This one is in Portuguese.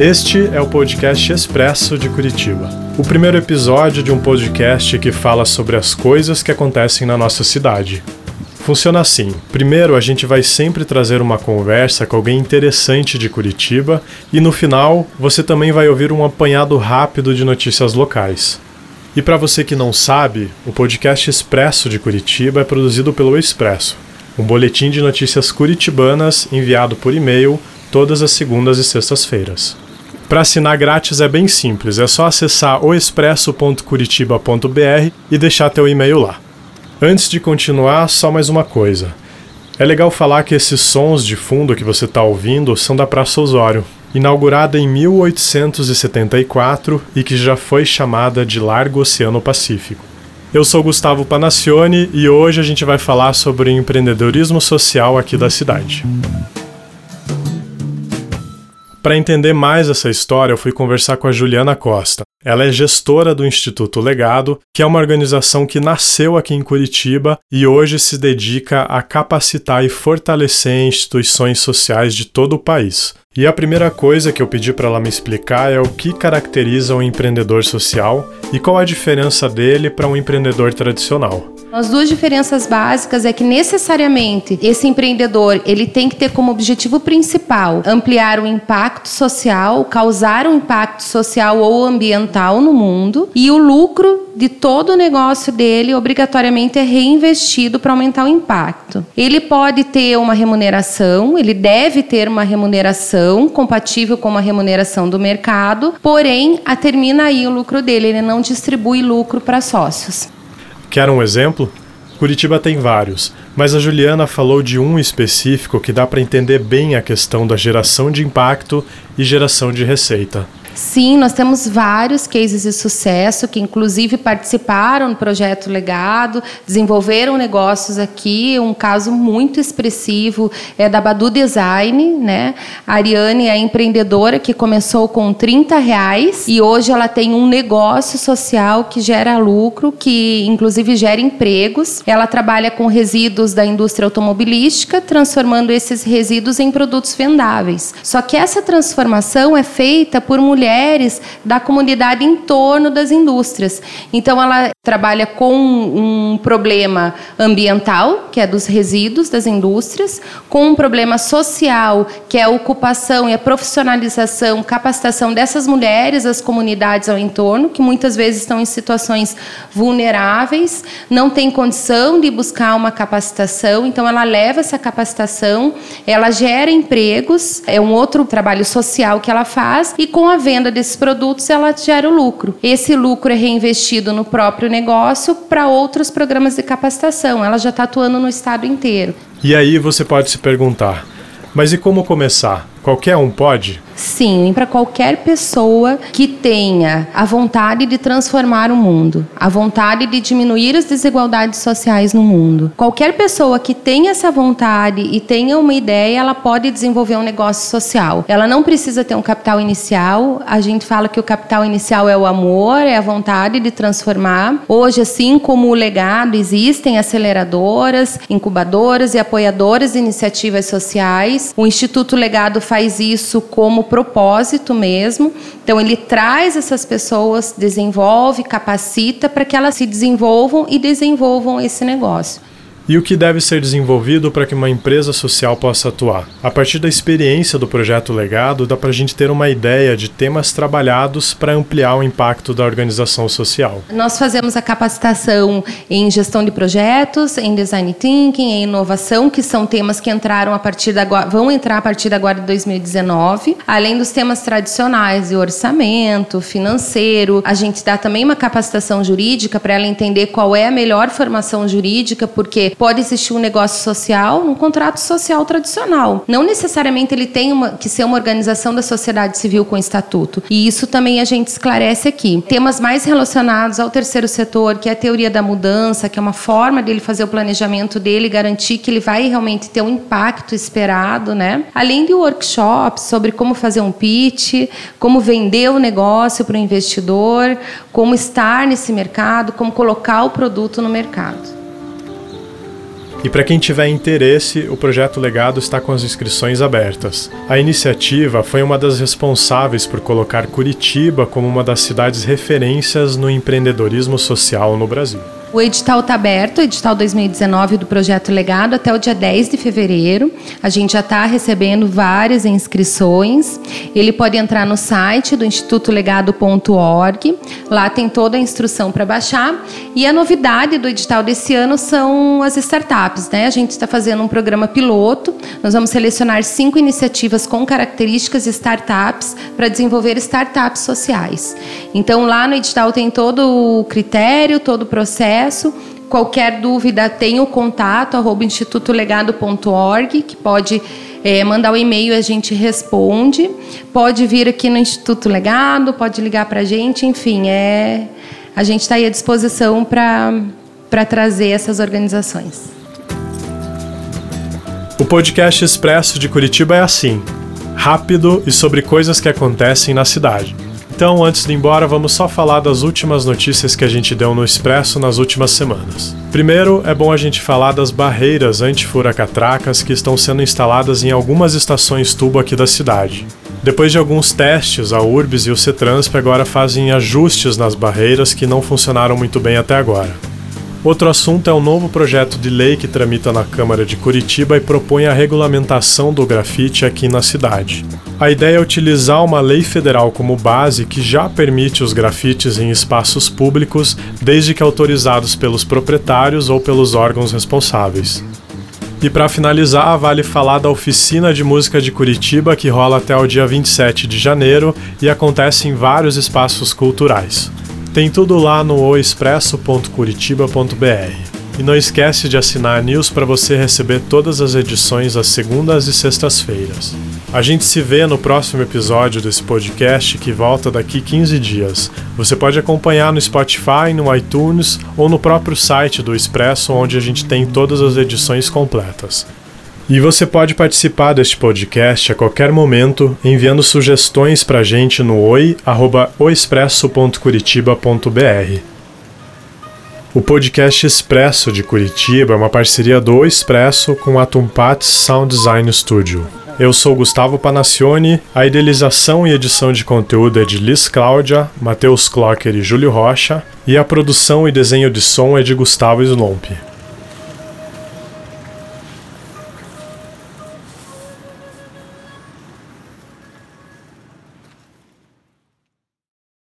Este é o podcast Expresso de Curitiba. O primeiro episódio de um podcast que fala sobre as coisas que acontecem na nossa cidade. Funciona assim: primeiro, a gente vai sempre trazer uma conversa com alguém interessante de Curitiba, e no final, você também vai ouvir um apanhado rápido de notícias locais. E para você que não sabe, o podcast Expresso de Curitiba é produzido pelo Expresso, um boletim de notícias curitibanas enviado por e-mail todas as segundas e sextas-feiras. Para assinar grátis é bem simples, é só acessar oexpresso.curitiba.br e deixar teu e-mail lá. Antes de continuar, só mais uma coisa. É legal falar que esses sons de fundo que você está ouvindo são da Praça Osório, inaugurada em 1874 e que já foi chamada de Largo Oceano Pacífico. Eu sou Gustavo Panacione e hoje a gente vai falar sobre empreendedorismo social aqui da cidade. Para entender mais essa história, eu fui conversar com a Juliana Costa. Ela é gestora do Instituto Legado, que é uma organização que nasceu aqui em Curitiba e hoje se dedica a capacitar e fortalecer instituições sociais de todo o país. E a primeira coisa que eu pedi para ela me explicar é o que caracteriza um empreendedor social e qual a diferença dele para um empreendedor tradicional. As duas diferenças básicas é que necessariamente esse empreendedor ele tem que ter como objetivo principal ampliar o impacto social, causar um impacto social ou ambiental no mundo e o lucro de todo o negócio dele obrigatoriamente é reinvestido para aumentar o impacto. Ele pode ter uma remuneração, ele deve ter uma remuneração remuneração compatível com a remuneração do mercado, porém, a termina aí o lucro dele, ele não distribui lucro para sócios. Quer um exemplo? Curitiba tem vários, mas a Juliana falou de um específico que dá para entender bem a questão da geração de impacto e geração de receita. Sim, nós temos vários cases de sucesso que, inclusive, participaram do projeto Legado, desenvolveram negócios aqui. Um caso muito expressivo é da Badu Design, né? A Ariane é empreendedora que começou com 30 reais e hoje ela tem um negócio social que gera lucro, que inclusive gera empregos. Ela trabalha com resíduos da indústria automobilística, transformando esses resíduos em produtos vendáveis. Só que essa transformação é feita por mulheres mulheres da comunidade em torno das indústrias. Então, ela trabalha com um problema ambiental, que é dos resíduos das indústrias, com um problema social, que é a ocupação e a profissionalização, capacitação dessas mulheres, das comunidades ao entorno, que muitas vezes estão em situações vulneráveis, não têm condição de buscar uma capacitação, então ela leva essa capacitação, ela gera empregos, é um outro trabalho social que ela faz, e com a venda venda desses produtos, ela gera o lucro. Esse lucro é reinvestido no próprio negócio para outros programas de capacitação. Ela já está atuando no estado inteiro. E aí você pode se perguntar: mas e como começar? Qualquer um pode? Sim, para qualquer pessoa que tenha a vontade de transformar o mundo, a vontade de diminuir as desigualdades sociais no mundo. Qualquer pessoa que tenha essa vontade e tenha uma ideia, ela pode desenvolver um negócio social. Ela não precisa ter um capital inicial. A gente fala que o capital inicial é o amor, é a vontade de transformar. Hoje, assim como o legado, existem aceleradoras, incubadoras e apoiadoras de iniciativas sociais. O Instituto Legado faz isso como propósito mesmo. Então, ele traz essas pessoas, desenvolve, capacita para que elas se desenvolvam e desenvolvam esse negócio e o que deve ser desenvolvido para que uma empresa social possa atuar. A partir da experiência do projeto Legado, dá para a gente ter uma ideia de temas trabalhados para ampliar o impacto da organização social. Nós fazemos a capacitação em gestão de projetos, em design thinking, em inovação, que são temas que entraram a partir da vão entrar a partir da agora de 2019, além dos temas tradicionais de orçamento, financeiro. A gente dá também uma capacitação jurídica para ela entender qual é a melhor formação jurídica, porque pode existir um negócio social um contrato social tradicional. Não necessariamente ele tem uma, que ser uma organização da sociedade civil com estatuto. E isso também a gente esclarece aqui. Temas mais relacionados ao terceiro setor, que é a teoria da mudança, que é uma forma dele fazer o planejamento dele, garantir que ele vai realmente ter um impacto esperado, né? Além de workshops sobre como fazer um pitch, como vender o negócio para o investidor, como estar nesse mercado, como colocar o produto no mercado. E para quem tiver interesse, o projeto Legado está com as inscrições abertas. A iniciativa foi uma das responsáveis por colocar Curitiba como uma das cidades referências no empreendedorismo social no Brasil. O edital está aberto, edital 2019 do Projeto Legado, até o dia 10 de fevereiro. A gente já está recebendo várias inscrições. Ele pode entrar no site do institutolegado.org. Lá tem toda a instrução para baixar. E a novidade do edital desse ano são as startups. Né? A gente está fazendo um programa piloto. Nós vamos selecionar cinco iniciativas com características startups para desenvolver startups sociais. Então, lá no edital tem todo o critério, todo o processo Qualquer dúvida, tem o contato, arroba institutolegado.org, que pode é, mandar o um e-mail a gente responde. Pode vir aqui no Instituto Legado, pode ligar para a gente, enfim, é, a gente está aí à disposição para trazer essas organizações. O podcast Expresso de Curitiba é assim, rápido e sobre coisas que acontecem na cidade. Então, antes de ir embora, vamos só falar das últimas notícias que a gente deu no Expresso nas últimas semanas. Primeiro, é bom a gente falar das barreiras anti-furacatracas que estão sendo instaladas em algumas estações tubo aqui da cidade. Depois de alguns testes, a URBS e o CETRANSP agora fazem ajustes nas barreiras que não funcionaram muito bem até agora. Outro assunto é o novo projeto de lei que tramita na Câmara de Curitiba e propõe a regulamentação do grafite aqui na cidade. A ideia é utilizar uma lei federal como base que já permite os grafites em espaços públicos, desde que autorizados pelos proprietários ou pelos órgãos responsáveis. E para finalizar, vale falar da oficina de música de Curitiba que rola até o dia 27 de janeiro e acontece em vários espaços culturais. Tem tudo lá no oexpresso.curitiba.br. E não esquece de assinar a news para você receber todas as edições às segundas e sextas-feiras. A gente se vê no próximo episódio desse podcast que volta daqui 15 dias. Você pode acompanhar no Spotify, no iTunes ou no próprio site do Expresso, onde a gente tem todas as edições completas. E você pode participar deste podcast a qualquer momento enviando sugestões para a gente no oi@oexpresso.curitiba.br. O podcast Expresso de Curitiba é uma parceria do Expresso com a Tumpats Sound Design Studio. Eu sou Gustavo Panacione, a idealização e edição de conteúdo é de Liz Cláudia, Matheus Clocker e Júlio Rocha, e a produção e desenho de som é de Gustavo Slomp.